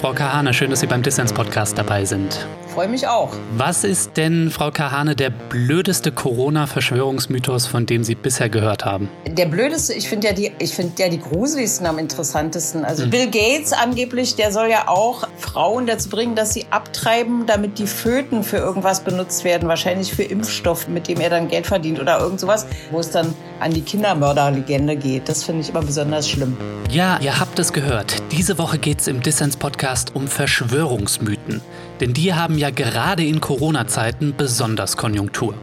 Frau Kahane, schön, dass Sie beim Dissens-Podcast dabei sind. Freue mich auch. Was ist denn, Frau Kahane, der blödeste Corona-Verschwörungsmythos, von dem Sie bisher gehört haben? Der blödeste, ich finde ja, die, find ja die gruseligsten am interessantesten. Also mhm. Bill Gates angeblich, der soll ja auch Frauen dazu bringen, dass sie abtreiben, damit die Föten für irgendwas benutzt werden. Wahrscheinlich für Impfstoff, mit dem er dann Geld verdient oder irgend sowas, wo es dann an die Kindermörderlegende geht. Das finde ich immer besonders schlimm. Ja, ihr habt es gehört. Diese Woche geht es im Dissens-Podcast um Verschwörungsmythen. Denn die haben ja gerade in Corona-Zeiten besonders Konjunktur.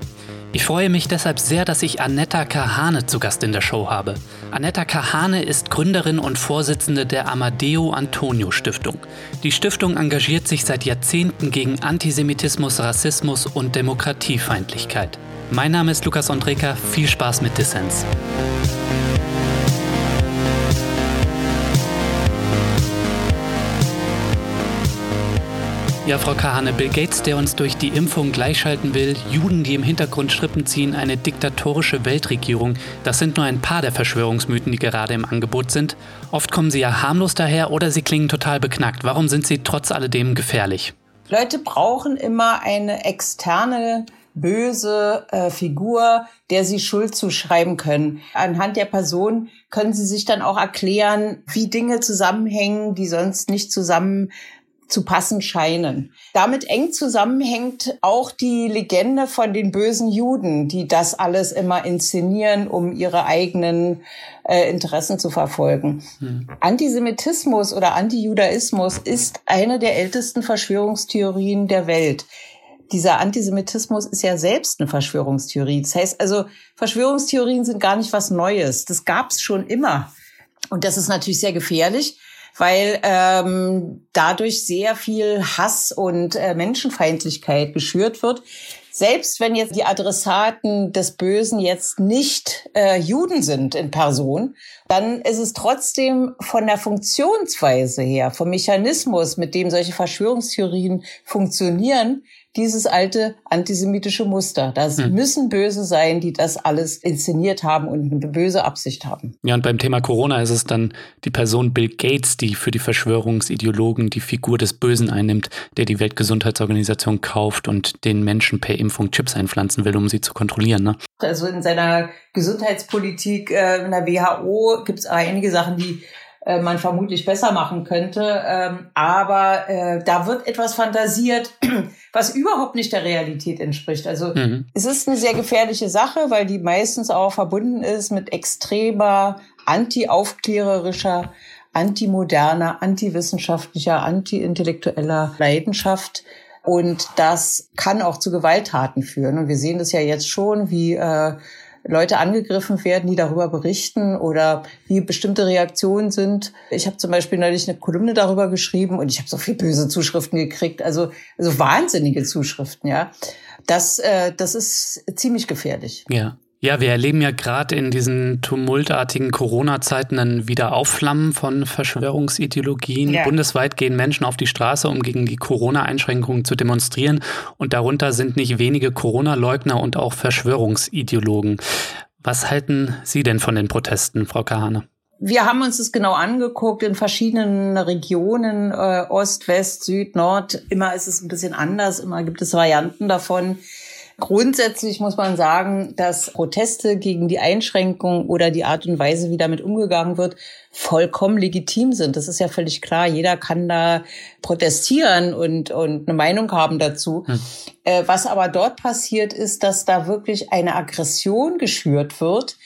Ich freue mich deshalb sehr, dass ich Anetta Kahane zu Gast in der Show habe. Anetta Kahane ist Gründerin und Vorsitzende der Amadeo Antonio Stiftung. Die Stiftung engagiert sich seit Jahrzehnten gegen Antisemitismus, Rassismus und Demokratiefeindlichkeit. Mein Name ist Lukas Andreka. Viel Spaß mit Dissens. Ja, Frau Kahane, Bill Gates, der uns durch die Impfung gleichschalten will, Juden, die im Hintergrund Strippen ziehen, eine diktatorische Weltregierung, das sind nur ein paar der Verschwörungsmythen, die gerade im Angebot sind. Oft kommen sie ja harmlos daher oder sie klingen total beknackt. Warum sind sie trotz alledem gefährlich? Leute brauchen immer eine externe böse äh, Figur, der sie Schuld zuschreiben können. Anhand der Person können sie sich dann auch erklären, wie Dinge zusammenhängen, die sonst nicht zusammen zu passen scheinen. Damit eng zusammenhängt auch die Legende von den bösen Juden, die das alles immer inszenieren, um ihre eigenen äh, Interessen zu verfolgen. Hm. Antisemitismus oder Antijudaismus ist eine der ältesten Verschwörungstheorien der Welt. Dieser Antisemitismus ist ja selbst eine Verschwörungstheorie. Das heißt also, Verschwörungstheorien sind gar nicht was Neues. Das gab es schon immer. Und das ist natürlich sehr gefährlich, weil ähm, dadurch sehr viel Hass und äh, Menschenfeindlichkeit geschürt wird. Selbst wenn jetzt die Adressaten des Bösen jetzt nicht äh, Juden sind in Person, dann ist es trotzdem von der Funktionsweise her, vom Mechanismus, mit dem solche Verschwörungstheorien funktionieren, dieses alte antisemitische Muster. Das hm. müssen Böse sein, die das alles inszeniert haben und eine böse Absicht haben. Ja, und beim Thema Corona ist es dann die Person Bill Gates, die für die Verschwörungsideologen die Figur des Bösen einnimmt, der die Weltgesundheitsorganisation kauft und den Menschen per Impfung Chips einpflanzen will, um sie zu kontrollieren. Ne? Also in seiner Gesundheitspolitik äh, in der WHO gibt es einige Sachen, die äh, man vermutlich besser machen könnte. Ähm, aber äh, da wird etwas fantasiert, was überhaupt nicht der Realität entspricht. Also mhm. es ist eine sehr gefährliche Sache, weil die meistens auch verbunden ist mit extremer anti-aufklärerischer, antimoderner, antiwissenschaftlicher, anti-intellektueller Leidenschaft. Und das kann auch zu Gewalttaten führen. Und wir sehen das ja jetzt schon, wie äh, Leute angegriffen werden, die darüber berichten oder wie bestimmte Reaktionen sind. Ich habe zum Beispiel neulich eine Kolumne darüber geschrieben und ich habe so viel böse Zuschriften gekriegt, also, also wahnsinnige Zuschriften, ja. Das, äh, das ist ziemlich gefährlich. Ja. Ja, wir erleben ja gerade in diesen tumultartigen Corona-Zeiten ein Wiederaufflammen von Verschwörungsideologien. Ja. Bundesweit gehen Menschen auf die Straße, um gegen die Corona-Einschränkungen zu demonstrieren. Und darunter sind nicht wenige Corona-Leugner und auch Verschwörungsideologen. Was halten Sie denn von den Protesten, Frau Kahane? Wir haben uns das genau angeguckt in verschiedenen Regionen, äh, Ost, West, Süd, Nord. Immer ist es ein bisschen anders, immer gibt es Varianten davon. Grundsätzlich muss man sagen, dass Proteste gegen die Einschränkung oder die Art und Weise, wie damit umgegangen wird, vollkommen legitim sind. Das ist ja völlig klar. Jeder kann da protestieren und, und eine Meinung haben dazu. Hm. Äh, was aber dort passiert, ist, dass da wirklich eine Aggression geschürt wird,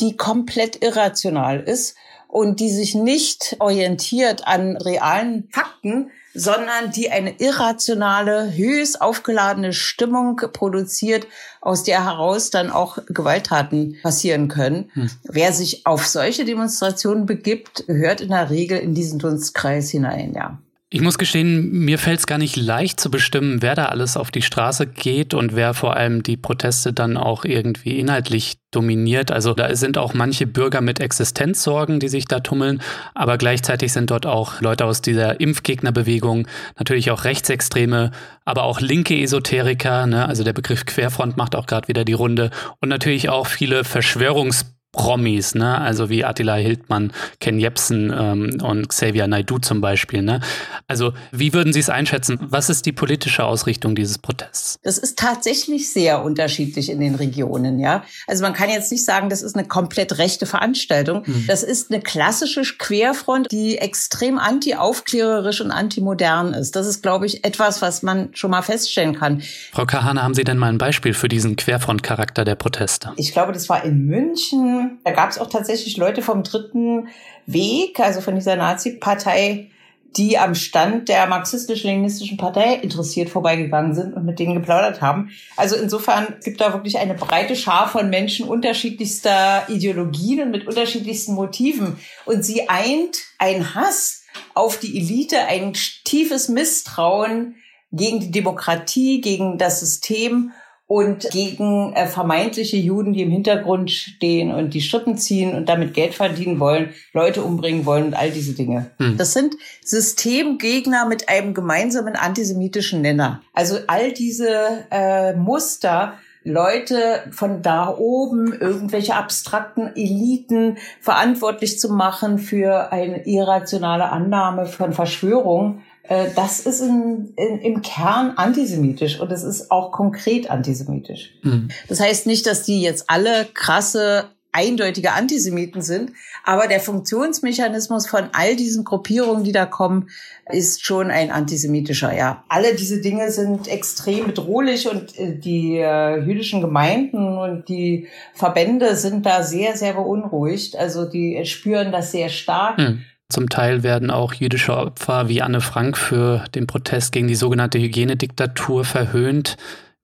die komplett irrational ist und die sich nicht orientiert an realen Fakten, sondern die eine irrationale, höchst aufgeladene Stimmung produziert, aus der heraus dann auch Gewalttaten passieren können. Hm. Wer sich auf solche Demonstrationen begibt, gehört in der Regel in diesen Dunstkreis hinein, ja. Ich muss gestehen, mir fällt es gar nicht leicht zu bestimmen, wer da alles auf die Straße geht und wer vor allem die Proteste dann auch irgendwie inhaltlich dominiert. Also da sind auch manche Bürger mit Existenzsorgen, die sich da tummeln, aber gleichzeitig sind dort auch Leute aus dieser Impfgegnerbewegung, natürlich auch Rechtsextreme, aber auch linke Esoteriker, ne? also der Begriff Querfront macht auch gerade wieder die Runde und natürlich auch viele Verschwörungs Promis, ne? Also wie Attila Hildmann, Ken Jebsen ähm, und Xavier Naidu zum Beispiel, ne? Also wie würden Sie es einschätzen? Was ist die politische Ausrichtung dieses Protests? Das ist tatsächlich sehr unterschiedlich in den Regionen, ja. Also man kann jetzt nicht sagen, das ist eine komplett rechte Veranstaltung. Mhm. Das ist eine klassische Querfront, die extrem anti-aufklärerisch und anti-modern ist. Das ist, glaube ich, etwas, was man schon mal feststellen kann. Frau Kahane, haben Sie denn mal ein Beispiel für diesen Querfront-Charakter der Proteste? Ich glaube, das war in München. Da gab es auch tatsächlich Leute vom dritten Weg, also von dieser Nazi-Partei, die am Stand der marxistisch-leninistischen Partei interessiert vorbeigegangen sind und mit denen geplaudert haben. Also insofern gibt da wirklich eine breite Schar von Menschen unterschiedlichster Ideologien und mit unterschiedlichsten Motiven. Und sie eint ein Hass auf die Elite, ein tiefes Misstrauen gegen die Demokratie, gegen das System und gegen äh, vermeintliche Juden, die im Hintergrund stehen und die Strippen ziehen und damit Geld verdienen wollen, Leute umbringen wollen und all diese Dinge. Hm. Das sind Systemgegner mit einem gemeinsamen antisemitischen Nenner. Also all diese äh, Muster, Leute von da oben, irgendwelche abstrakten Eliten verantwortlich zu machen für eine irrationale Annahme von Verschwörung, äh, das ist in, in, im Kern antisemitisch und es ist auch konkret antisemitisch. Mhm. Das heißt nicht, dass die jetzt alle krasse, eindeutige Antisemiten sind, aber der Funktionsmechanismus von all diesen Gruppierungen, die da kommen, ist schon ein antisemitischer, ja. Alle diese Dinge sind extrem bedrohlich und äh, die äh, jüdischen Gemeinden und die Verbände sind da sehr, sehr beunruhigt. Also die spüren das sehr stark. Mhm. Zum Teil werden auch jüdische Opfer wie Anne Frank für den Protest gegen die sogenannte Hygienediktatur verhöhnt.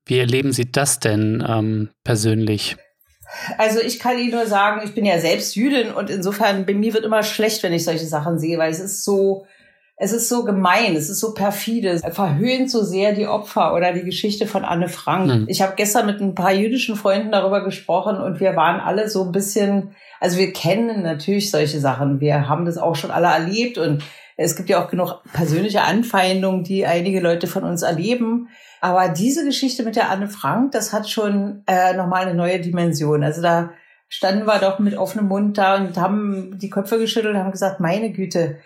Wie erleben Sie das denn ähm, persönlich? Also ich kann Ihnen nur sagen, ich bin ja selbst Jüdin und insofern bei mir wird immer schlecht, wenn ich solche Sachen sehe, weil es ist so, es ist so gemein, es ist so perfide, es verhöhnt so sehr die Opfer oder die Geschichte von Anne Frank. Hm. Ich habe gestern mit ein paar jüdischen Freunden darüber gesprochen und wir waren alle so ein bisschen also wir kennen natürlich solche Sachen. Wir haben das auch schon alle erlebt und es gibt ja auch genug persönliche Anfeindungen, die einige Leute von uns erleben. Aber diese Geschichte mit der Anne Frank, das hat schon äh, nochmal eine neue Dimension. Also da standen wir doch mit offenem Mund da und haben die Köpfe geschüttelt und haben gesagt, meine Güte,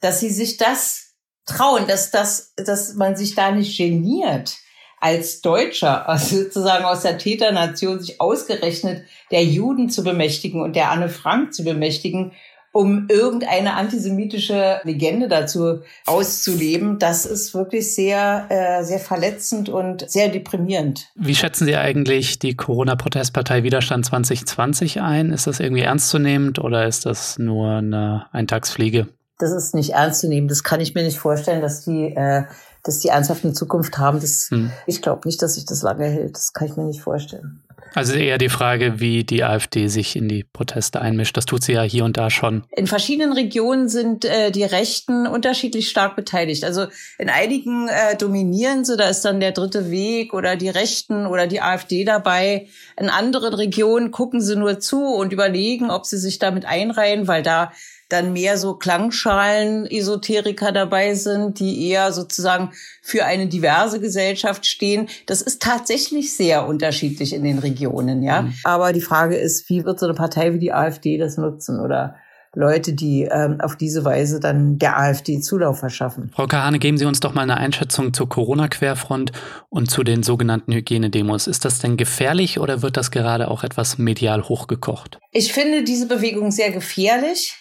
dass sie sich das trauen, dass, das, dass man sich da nicht geniert als Deutscher, also sozusagen aus der Täternation, sich ausgerechnet der Juden zu bemächtigen und der Anne Frank zu bemächtigen, um irgendeine antisemitische Legende dazu auszuleben, das ist wirklich sehr, äh, sehr verletzend und sehr deprimierend. Wie schätzen Sie eigentlich die Corona-Protestpartei Widerstand 2020 ein? Ist das irgendwie ernstzunehmend oder ist das nur eine Eintagsfliege? Das ist nicht ernst zu nehmen. Das kann ich mir nicht vorstellen, dass die äh, dass die ernsthaft eine Zukunft haben. Das, hm. Ich glaube nicht, dass sich das lange hält. Das kann ich mir nicht vorstellen. Also eher die Frage, wie die AfD sich in die Proteste einmischt. Das tut sie ja hier und da schon. In verschiedenen Regionen sind äh, die Rechten unterschiedlich stark beteiligt. Also in einigen äh, dominieren sie, da ist dann der dritte Weg oder die Rechten oder die AfD dabei. In anderen Regionen gucken sie nur zu und überlegen, ob sie sich damit einreihen, weil da dann mehr so Klangschalen-Esoteriker dabei sind, die eher sozusagen für eine diverse Gesellschaft stehen. Das ist tatsächlich sehr unterschiedlich in den Regionen, ja. Mhm. Aber die Frage ist, wie wird so eine Partei wie die AfD das nutzen oder Leute, die ähm, auf diese Weise dann der AfD Zulauf verschaffen. Frau Kahane, geben Sie uns doch mal eine Einschätzung zur Corona-Querfront und zu den sogenannten Hygienedemos. Ist das denn gefährlich oder wird das gerade auch etwas medial hochgekocht? Ich finde diese Bewegung sehr gefährlich.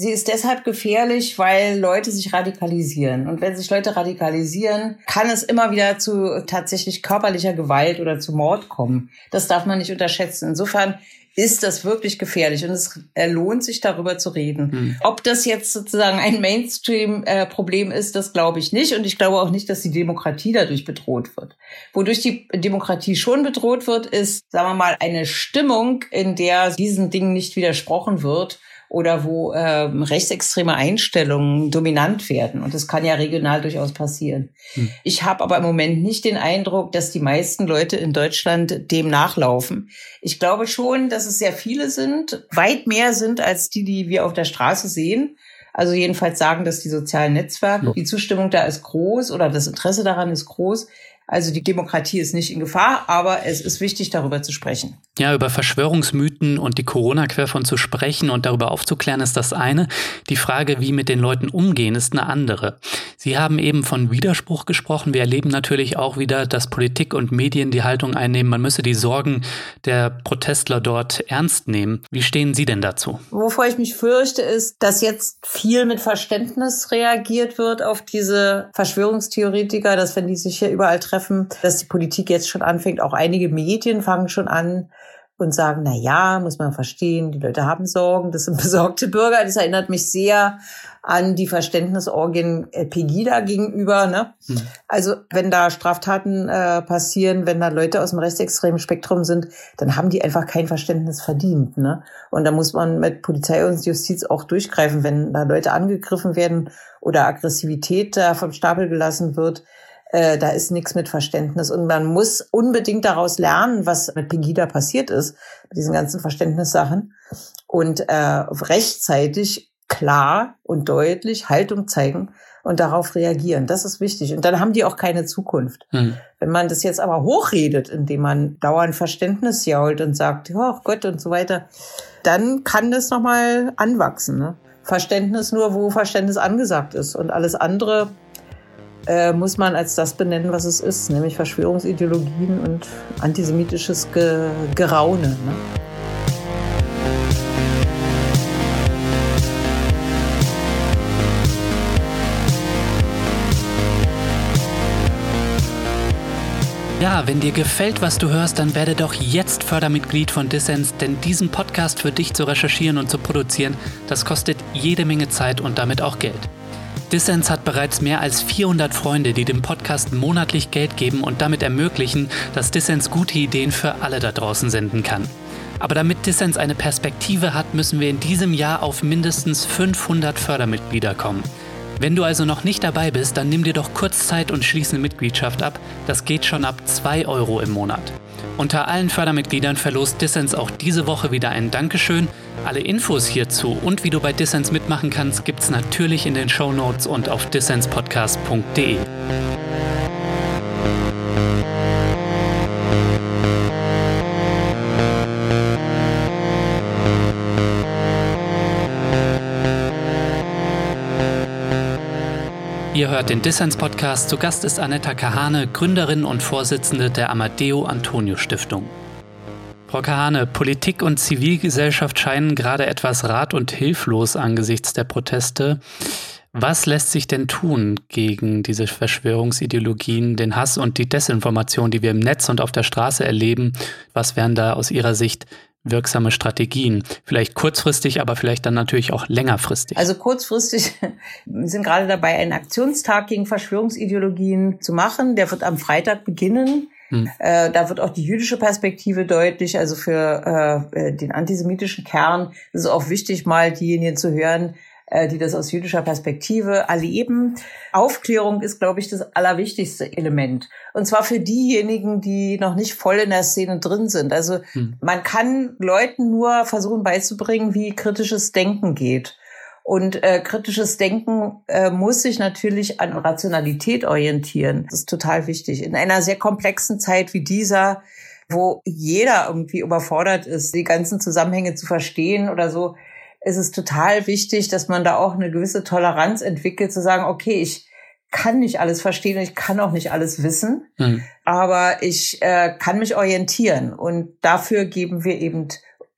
Sie ist deshalb gefährlich, weil Leute sich radikalisieren. Und wenn sich Leute radikalisieren, kann es immer wieder zu tatsächlich körperlicher Gewalt oder zu Mord kommen. Das darf man nicht unterschätzen. Insofern ist das wirklich gefährlich und es lohnt sich darüber zu reden. Hm. Ob das jetzt sozusagen ein Mainstream-Problem ist, das glaube ich nicht und ich glaube auch nicht, dass die Demokratie dadurch bedroht wird. Wodurch die Demokratie schon bedroht wird, ist, sagen wir mal, eine Stimmung, in der diesen Dingen nicht widersprochen wird oder wo ähm, rechtsextreme Einstellungen dominant werden. Und das kann ja regional durchaus passieren. Hm. Ich habe aber im Moment nicht den Eindruck, dass die meisten Leute in Deutschland dem nachlaufen. Ich glaube schon, dass es sehr viele sind, weit mehr sind als die, die wir auf der Straße sehen. Also jedenfalls sagen dass die sozialen Netzwerke. Ja. Die Zustimmung da ist groß oder das Interesse daran ist groß. Also die Demokratie ist nicht in Gefahr, aber es ist wichtig, darüber zu sprechen. Ja, über Verschwörungsmythen und die Corona-Querfront zu sprechen und darüber aufzuklären, ist das eine. Die Frage, wie mit den Leuten umgehen, ist eine andere. Sie haben eben von Widerspruch gesprochen. Wir erleben natürlich auch wieder, dass Politik und Medien die Haltung einnehmen, man müsse die Sorgen der Protestler dort ernst nehmen. Wie stehen Sie denn dazu? Wovor ich mich fürchte, ist, dass jetzt viel mit Verständnis reagiert wird auf diese Verschwörungstheoretiker, dass wenn die sich hier überall treffen, treffen, dass die Politik jetzt schon anfängt. Auch einige Medien fangen schon an und sagen, na ja, muss man verstehen, die Leute haben Sorgen, das sind besorgte Bürger. Das erinnert mich sehr an die Verständnisorgien Pegida gegenüber. Ne? Hm. Also wenn da Straftaten äh, passieren, wenn da Leute aus dem rechtsextremen Spektrum sind, dann haben die einfach kein Verständnis verdient. Ne? Und da muss man mit Polizei und Justiz auch durchgreifen, wenn da Leute angegriffen werden oder Aggressivität da vom Stapel gelassen wird äh, da ist nichts mit Verständnis. Und man muss unbedingt daraus lernen, was mit Pegida passiert ist, mit diesen ganzen Verständnissachen. Und äh, rechtzeitig klar und deutlich Haltung zeigen und darauf reagieren. Das ist wichtig. Und dann haben die auch keine Zukunft. Hm. Wenn man das jetzt aber hochredet, indem man dauernd Verständnis jault und sagt, oh Gott und so weiter, dann kann das nochmal anwachsen. Ne? Verständnis nur, wo Verständnis angesagt ist. Und alles andere äh, muss man als das benennen, was es ist, nämlich Verschwörungsideologien und antisemitisches Ge Geraune. Ne? Ja, wenn dir gefällt, was du hörst, dann werde doch jetzt Fördermitglied von Dissens, denn diesen Podcast für dich zu recherchieren und zu produzieren, das kostet jede Menge Zeit und damit auch Geld. Dissens hat bereits mehr als 400 Freunde, die dem Podcast monatlich Geld geben und damit ermöglichen, dass Dissens gute Ideen für alle da draußen senden kann. Aber damit Dissens eine Perspektive hat, müssen wir in diesem Jahr auf mindestens 500 Fördermitglieder kommen. Wenn du also noch nicht dabei bist, dann nimm dir doch kurz Zeit und schließe eine Mitgliedschaft ab. Das geht schon ab 2 Euro im Monat. Unter allen Fördermitgliedern verlost Dissens auch diese Woche wieder ein Dankeschön. Alle Infos hierzu und wie du bei Dissens mitmachen kannst, gibt's natürlich in den Show Notes und auf dissenspodcast.de. Ihr hört den Dissens-Podcast. Zu Gast ist Anetta Kahane, Gründerin und Vorsitzende der Amadeo Antonio Stiftung. Frau Kahane, Politik und Zivilgesellschaft scheinen gerade etwas rat- und hilflos angesichts der Proteste. Was lässt sich denn tun gegen diese Verschwörungsideologien, den Hass und die Desinformation, die wir im Netz und auf der Straße erleben? Was wären da aus Ihrer Sicht wirksame Strategien? Vielleicht kurzfristig, aber vielleicht dann natürlich auch längerfristig. Also kurzfristig sind gerade dabei, einen Aktionstag gegen Verschwörungsideologien zu machen. Der wird am Freitag beginnen. Hm. Äh, da wird auch die jüdische Perspektive deutlich. Also für äh, äh den antisemitischen Kern ist es auch wichtig, mal diejenigen zu hören, die das aus jüdischer Perspektive erleben. Aufklärung ist, glaube ich, das allerwichtigste Element. Und zwar für diejenigen, die noch nicht voll in der Szene drin sind. Also hm. man kann Leuten nur versuchen beizubringen, wie kritisches Denken geht. Und äh, kritisches Denken äh, muss sich natürlich an Rationalität orientieren. Das ist total wichtig. In einer sehr komplexen Zeit wie dieser, wo jeder irgendwie überfordert ist, die ganzen Zusammenhänge zu verstehen oder so, ist es total wichtig, dass man da auch eine gewisse Toleranz entwickelt, zu sagen, okay, ich kann nicht alles verstehen und ich kann auch nicht alles wissen, mhm. aber ich äh, kann mich orientieren und dafür geben wir eben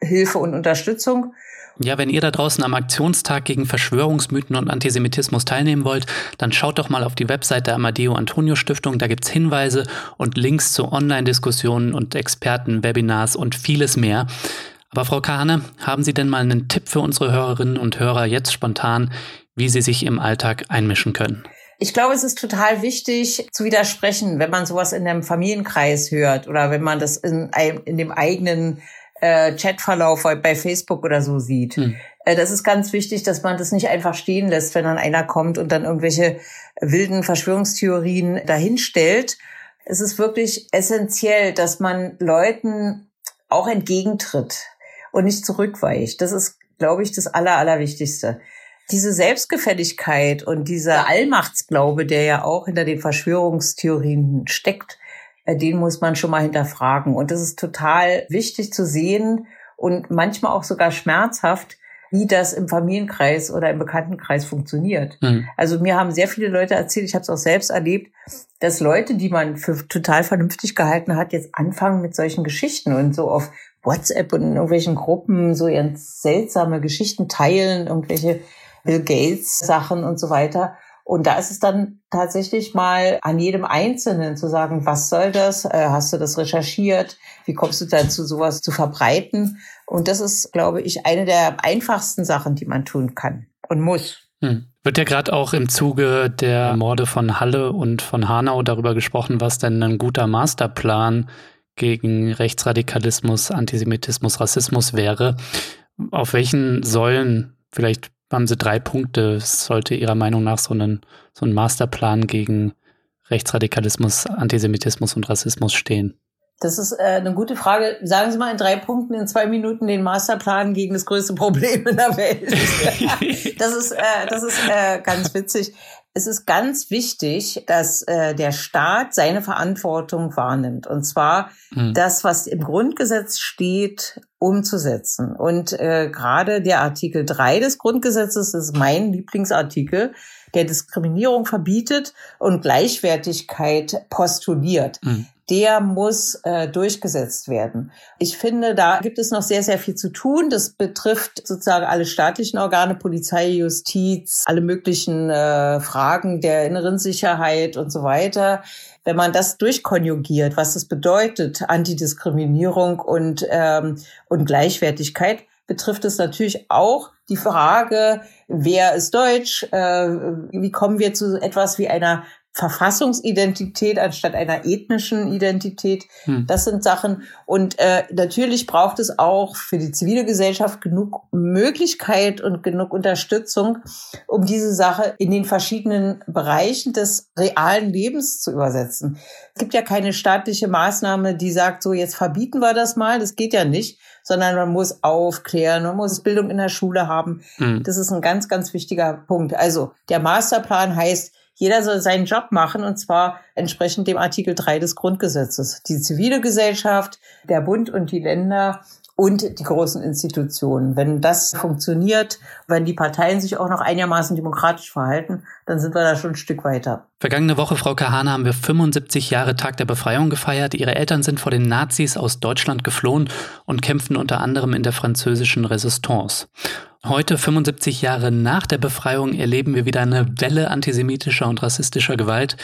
Hilfe und Unterstützung. Ja, wenn ihr da draußen am Aktionstag gegen Verschwörungsmythen und Antisemitismus teilnehmen wollt, dann schaut doch mal auf die Website der Amadeo Antonio Stiftung. Da gibt's Hinweise und Links zu Online-Diskussionen und Experten, Webinars und vieles mehr. Aber Frau Kahne, haben Sie denn mal einen Tipp für unsere Hörerinnen und Hörer jetzt spontan, wie sie sich im Alltag einmischen können? Ich glaube, es ist total wichtig zu widersprechen, wenn man sowas in einem Familienkreis hört oder wenn man das in, in dem eigenen äh, Chatverlauf bei Facebook oder so sieht. Hm. Äh, das ist ganz wichtig, dass man das nicht einfach stehen lässt, wenn dann einer kommt und dann irgendwelche wilden Verschwörungstheorien dahinstellt. Es ist wirklich essentiell, dass man Leuten auch entgegentritt und nicht zurückweicht. Das ist, glaube ich, das Aller, Allerwichtigste. Diese Selbstgefälligkeit und dieser Allmachtsglaube, der ja auch hinter den Verschwörungstheorien steckt, äh, den muss man schon mal hinterfragen. Und das ist total wichtig zu sehen und manchmal auch sogar schmerzhaft, wie das im Familienkreis oder im Bekanntenkreis funktioniert. Mhm. Also mir haben sehr viele Leute erzählt, ich habe es auch selbst erlebt, dass Leute, die man für total vernünftig gehalten hat, jetzt anfangen mit solchen Geschichten und so auf WhatsApp und in irgendwelchen Gruppen so ganz seltsame Geschichten teilen, irgendwelche Bill Gates Sachen und so weiter. Und da ist es dann tatsächlich mal an jedem Einzelnen zu sagen, was soll das? Äh, hast du das recherchiert? Wie kommst du dazu, sowas zu verbreiten? Und das ist, glaube ich, eine der einfachsten Sachen, die man tun kann und muss. Hm. Wird ja gerade auch im Zuge der Morde von Halle und von Hanau darüber gesprochen, was denn ein guter Masterplan gegen Rechtsradikalismus, Antisemitismus, Rassismus wäre. Auf welchen Säulen, vielleicht haben Sie drei Punkte, sollte Ihrer Meinung nach so, einen, so ein Masterplan gegen Rechtsradikalismus, Antisemitismus und Rassismus stehen? Das ist äh, eine gute Frage. Sagen Sie mal in drei Punkten, in zwei Minuten den Masterplan gegen das größte Problem in der Welt. das ist, äh, das ist äh, ganz witzig. Es ist ganz wichtig, dass äh, der Staat seine Verantwortung wahrnimmt. Und zwar hm. das, was im Grundgesetz steht, umzusetzen. Und äh, gerade der Artikel 3 des Grundgesetzes ist mein Lieblingsartikel der Diskriminierung verbietet und Gleichwertigkeit postuliert. Mhm der muss äh, durchgesetzt werden. Ich finde, da gibt es noch sehr, sehr viel zu tun. Das betrifft sozusagen alle staatlichen Organe, Polizei, Justiz, alle möglichen äh, Fragen der inneren Sicherheit und so weiter. Wenn man das durchkonjugiert, was das bedeutet, Antidiskriminierung und, ähm, und Gleichwertigkeit, betrifft es natürlich auch die Frage, wer ist Deutsch? Äh, wie kommen wir zu etwas wie einer Verfassungsidentität anstatt einer ethnischen Identität. Hm. Das sind Sachen. Und äh, natürlich braucht es auch für die zivile Gesellschaft genug Möglichkeit und genug Unterstützung, um diese Sache in den verschiedenen Bereichen des realen Lebens zu übersetzen. Es gibt ja keine staatliche Maßnahme, die sagt, so jetzt verbieten wir das mal. Das geht ja nicht, sondern man muss aufklären, man muss Bildung in der Schule haben. Hm. Das ist ein ganz, ganz wichtiger Punkt. Also der Masterplan heißt, jeder soll seinen Job machen und zwar entsprechend dem Artikel 3 des Grundgesetzes. Die zivile Gesellschaft, der Bund und die Länder und die großen Institutionen. Wenn das funktioniert, wenn die Parteien sich auch noch einigermaßen demokratisch verhalten, dann sind wir da schon ein Stück weiter. Vergangene Woche, Frau Kahane, haben wir 75 Jahre Tag der Befreiung gefeiert. Ihre Eltern sind vor den Nazis aus Deutschland geflohen und kämpften unter anderem in der französischen Resistance. Heute, 75 Jahre nach der Befreiung, erleben wir wieder eine Welle antisemitischer und rassistischer Gewalt.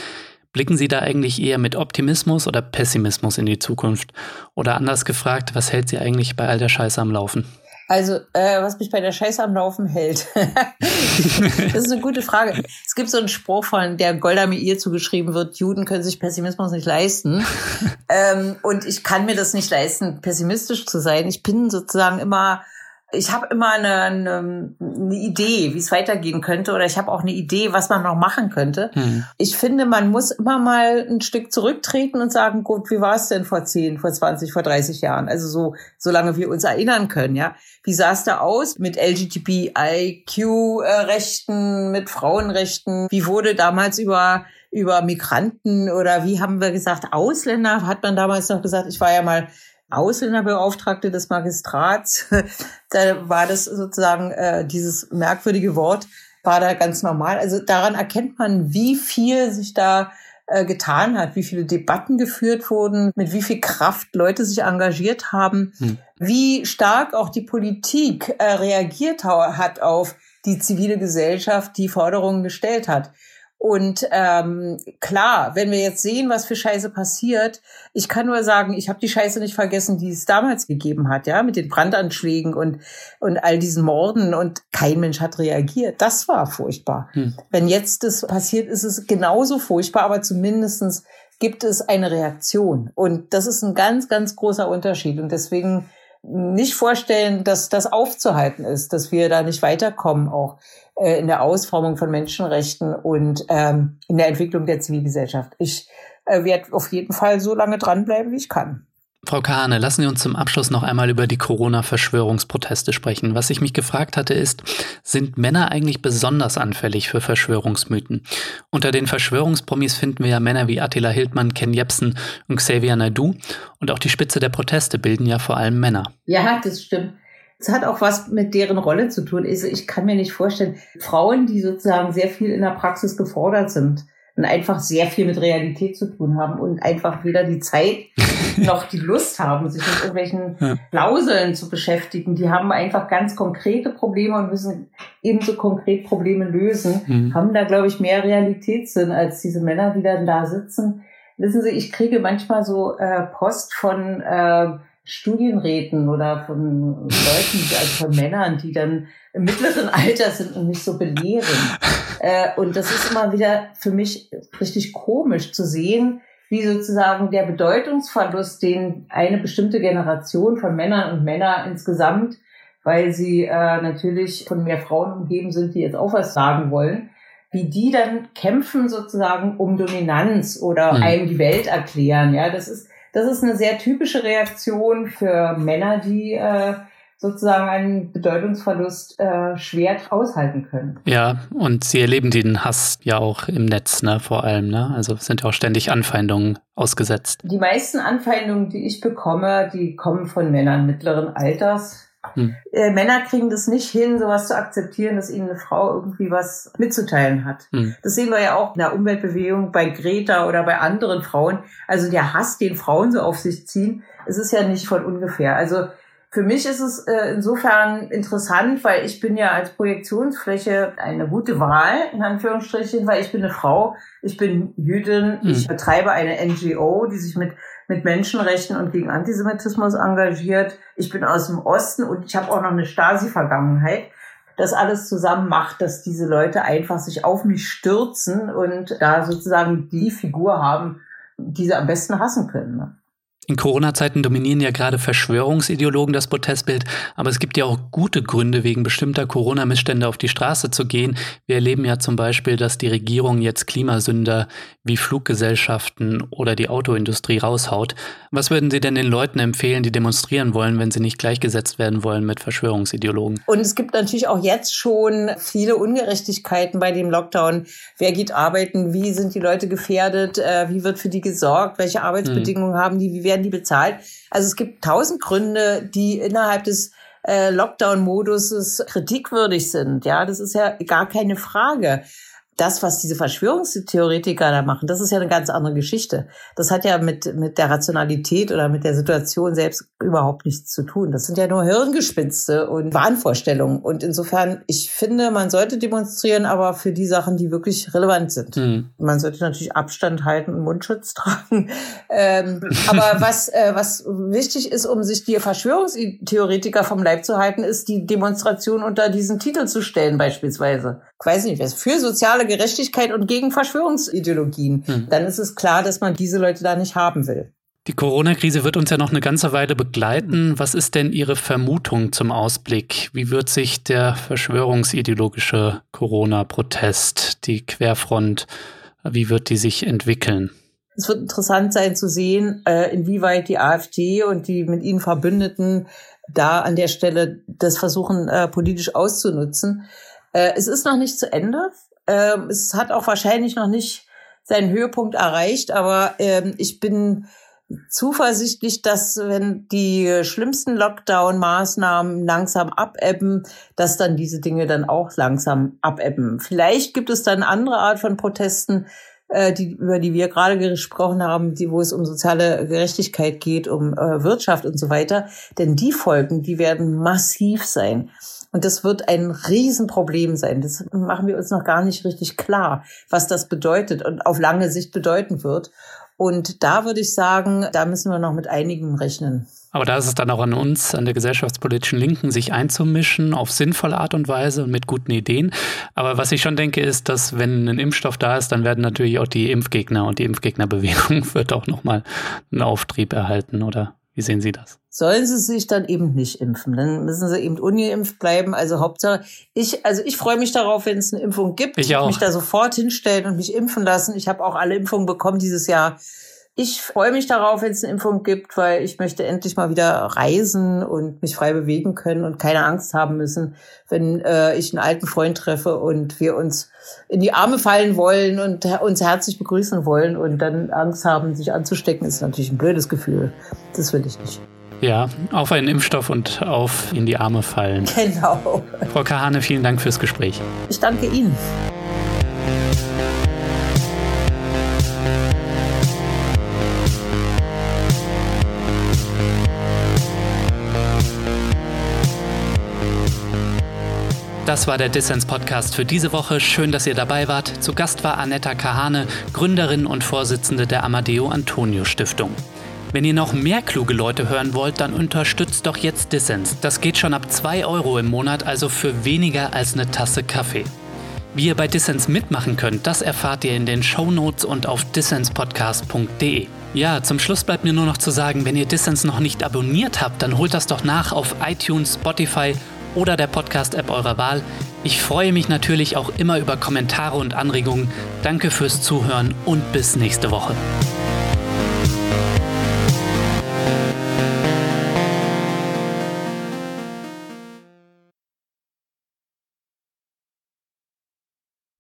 Blicken Sie da eigentlich eher mit Optimismus oder Pessimismus in die Zukunft? Oder anders gefragt, was hält Sie eigentlich bei all der Scheiße am Laufen? Also, äh, was mich bei der Scheiße am Laufen hält, das ist eine gute Frage. Es gibt so einen Spruch von der Golda Meir zugeschrieben wird, Juden können sich Pessimismus nicht leisten. ähm, und ich kann mir das nicht leisten, pessimistisch zu sein. Ich bin sozusagen immer ich habe immer eine, eine, eine Idee, wie es weitergehen könnte, oder ich habe auch eine Idee, was man noch machen könnte. Hm. Ich finde, man muss immer mal ein Stück zurücktreten und sagen, gut, wie war es denn vor 10, vor 20, vor 30 Jahren? Also so, solange wir uns erinnern können, ja. Wie sah es da aus mit LGBTIQ-Rechten, mit Frauenrechten? Wie wurde damals über über Migranten oder wie haben wir gesagt, Ausländer, hat man damals noch gesagt, ich war ja mal Ausländerbeauftragte des Magistrats, da war das sozusagen äh, dieses merkwürdige Wort, war da ganz normal. Also daran erkennt man, wie viel sich da äh, getan hat, wie viele Debatten geführt wurden, mit wie viel Kraft Leute sich engagiert haben, hm. wie stark auch die Politik äh, reagiert hat auf die zivile Gesellschaft, die Forderungen gestellt hat. Und ähm, klar, wenn wir jetzt sehen, was für Scheiße passiert, ich kann nur sagen, ich habe die Scheiße nicht vergessen, die es damals gegeben hat, ja, mit den Brandanschlägen und und all diesen Morden und kein Mensch hat reagiert. Das war furchtbar. Hm. Wenn jetzt das passiert, ist es genauso furchtbar, aber zumindestens gibt es eine Reaktion. Und das ist ein ganz, ganz großer Unterschied. Und deswegen nicht vorstellen, dass das aufzuhalten ist, dass wir da nicht weiterkommen auch äh, in der Ausformung von Menschenrechten und ähm, in der Entwicklung der Zivilgesellschaft. Ich äh, werde auf jeden Fall so lange dranbleiben, wie ich kann. Frau Kahane, lassen Sie uns zum Abschluss noch einmal über die Corona-Verschwörungsproteste sprechen. Was ich mich gefragt hatte, ist, sind Männer eigentlich besonders anfällig für Verschwörungsmythen? Unter den Verschwörungspromis finden wir ja Männer wie Attila Hildmann, Ken Jebsen und Xavier Naidu. Und auch die Spitze der Proteste bilden ja vor allem Männer. Ja, das stimmt. Es hat auch was mit deren Rolle zu tun. Also ich kann mir nicht vorstellen, Frauen, die sozusagen sehr viel in der Praxis gefordert sind, und einfach sehr viel mit Realität zu tun haben und einfach weder die Zeit noch die Lust haben, sich mit irgendwelchen ja. Klauseln zu beschäftigen. Die haben einfach ganz konkrete Probleme und müssen ebenso konkret Probleme lösen, mhm. haben da, glaube ich, mehr Realitätssinn als diese Männer, die dann da sitzen. Wissen Sie, ich kriege manchmal so äh, Post von äh, Studienräten oder von Leuten, also von Männern, die dann im mittleren Alter sind und mich so belehren. Äh, und das ist immer wieder für mich richtig komisch zu sehen, wie sozusagen der Bedeutungsverlust, den eine bestimmte Generation von Männern und Männer insgesamt, weil sie äh, natürlich von mehr Frauen umgeben sind, die jetzt auch was sagen wollen, wie die dann kämpfen sozusagen um Dominanz oder mhm. einem die Welt erklären. Ja, das ist das ist eine sehr typische Reaktion für Männer, die äh, sozusagen einen Bedeutungsverlust äh, schwer aushalten können. Ja, und sie erleben den Hass ja auch im Netz, ne, vor allem, ne? Also sind ja auch ständig Anfeindungen ausgesetzt. Die meisten Anfeindungen, die ich bekomme, die kommen von Männern mittleren Alters, hm. Äh, Männer kriegen das nicht hin, sowas zu akzeptieren, dass ihnen eine Frau irgendwie was mitzuteilen hat. Hm. Das sehen wir ja auch in der Umweltbewegung bei Greta oder bei anderen Frauen. Also der Hass, den Frauen so auf sich ziehen, es ist ja nicht von ungefähr. Also für mich ist es äh, insofern interessant, weil ich bin ja als Projektionsfläche eine gute Wahl, in Anführungsstrichen, weil ich bin eine Frau, ich bin Jüdin, hm. ich betreibe eine NGO, die sich mit mit Menschenrechten und gegen Antisemitismus engagiert. Ich bin aus dem Osten und ich habe auch noch eine Stasi-Vergangenheit. Das alles zusammen macht, dass diese Leute einfach sich auf mich stürzen und da sozusagen die Figur haben, die sie am besten hassen können. In Corona-Zeiten dominieren ja gerade Verschwörungsideologen das Protestbild, aber es gibt ja auch gute Gründe, wegen bestimmter Corona-Missstände auf die Straße zu gehen. Wir erleben ja zum Beispiel, dass die Regierung jetzt Klimasünder wie Fluggesellschaften oder die Autoindustrie raushaut. Was würden Sie denn den Leuten empfehlen, die demonstrieren wollen, wenn sie nicht gleichgesetzt werden wollen mit Verschwörungsideologen? Und es gibt natürlich auch jetzt schon viele Ungerechtigkeiten bei dem Lockdown. Wer geht arbeiten? Wie sind die Leute gefährdet? Äh, wie wird für die gesorgt? Welche Arbeitsbedingungen hm. haben die? Wie werden werden die bezahlt? Also es gibt tausend Gründe, die innerhalb des äh, Lockdown-Moduses kritikwürdig sind. Ja, das ist ja gar keine Frage das, was diese Verschwörungstheoretiker da machen, das ist ja eine ganz andere Geschichte. Das hat ja mit, mit der Rationalität oder mit der Situation selbst überhaupt nichts zu tun. Das sind ja nur Hirngespinste und Wahnvorstellungen. Und insofern, ich finde, man sollte demonstrieren, aber für die Sachen, die wirklich relevant sind. Mhm. Man sollte natürlich Abstand halten und Mundschutz tragen. Ähm, aber was, äh, was wichtig ist, um sich die Verschwörungstheoretiker vom Leib zu halten, ist die Demonstration unter diesen Titel zu stellen, beispielsweise. Ich weiß nicht, was für soziale Gerechtigkeit und gegen Verschwörungsideologien, hm. dann ist es klar, dass man diese Leute da nicht haben will. Die Corona-Krise wird uns ja noch eine ganze Weile begleiten. Was ist denn Ihre Vermutung zum Ausblick? Wie wird sich der verschwörungsideologische Corona-Protest, die Querfront, wie wird die sich entwickeln? Es wird interessant sein zu sehen, äh, inwieweit die AfD und die mit ihnen Verbündeten da an der Stelle das versuchen, äh, politisch auszunutzen. Äh, es ist noch nicht zu Ende. Ähm, es hat auch wahrscheinlich noch nicht seinen Höhepunkt erreicht, aber ähm, ich bin zuversichtlich, dass wenn die schlimmsten Lockdown-Maßnahmen langsam abebben, dass dann diese Dinge dann auch langsam abebben. Vielleicht gibt es dann andere Art von Protesten, äh, die, über die wir gerade gesprochen haben, die, wo es um soziale Gerechtigkeit geht, um äh, Wirtschaft und so weiter. Denn die Folgen, die werden massiv sein. Und das wird ein Riesenproblem sein. Das machen wir uns noch gar nicht richtig klar, was das bedeutet und auf lange Sicht bedeuten wird. Und da würde ich sagen, da müssen wir noch mit einigen rechnen. Aber da ist es dann auch an uns, an der gesellschaftspolitischen Linken, sich einzumischen auf sinnvolle Art und Weise und mit guten Ideen. Aber was ich schon denke, ist, dass wenn ein Impfstoff da ist, dann werden natürlich auch die Impfgegner und die Impfgegnerbewegung wird auch nochmal einen Auftrieb erhalten, oder? Wie sehen Sie das? Sollen sie sich dann eben nicht impfen? Dann müssen sie eben ungeimpft bleiben. Also Hauptsache, ich, also ich freue mich darauf, wenn es eine Impfung gibt. Ich auch. mich da sofort hinstellen und mich impfen lassen. Ich habe auch alle Impfungen bekommen dieses Jahr. Ich freue mich darauf, wenn es eine Impfung gibt, weil ich möchte endlich mal wieder reisen und mich frei bewegen können und keine Angst haben müssen, wenn äh, ich einen alten Freund treffe und wir uns in die Arme fallen wollen und uns herzlich begrüßen wollen und dann Angst haben, sich anzustecken, ist natürlich ein blödes Gefühl. Das will ich nicht. Ja, auf einen Impfstoff und auf in die Arme fallen. Genau. Frau Kahane, vielen Dank fürs Gespräch. Ich danke Ihnen. Das war der Dissens Podcast für diese Woche. Schön, dass ihr dabei wart. Zu Gast war Anetta Kahane, Gründerin und Vorsitzende der Amadeo Antonio Stiftung. Wenn ihr noch mehr kluge Leute hören wollt, dann unterstützt doch jetzt Dissens. Das geht schon ab 2 Euro im Monat, also für weniger als eine Tasse Kaffee. Wie ihr bei Dissens mitmachen könnt, das erfahrt ihr in den Show Notes und auf dissenspodcast.de. Ja, zum Schluss bleibt mir nur noch zu sagen, wenn ihr Dissens noch nicht abonniert habt, dann holt das doch nach auf iTunes, Spotify oder der Podcast-App eurer Wahl. Ich freue mich natürlich auch immer über Kommentare und Anregungen. Danke fürs Zuhören und bis nächste Woche.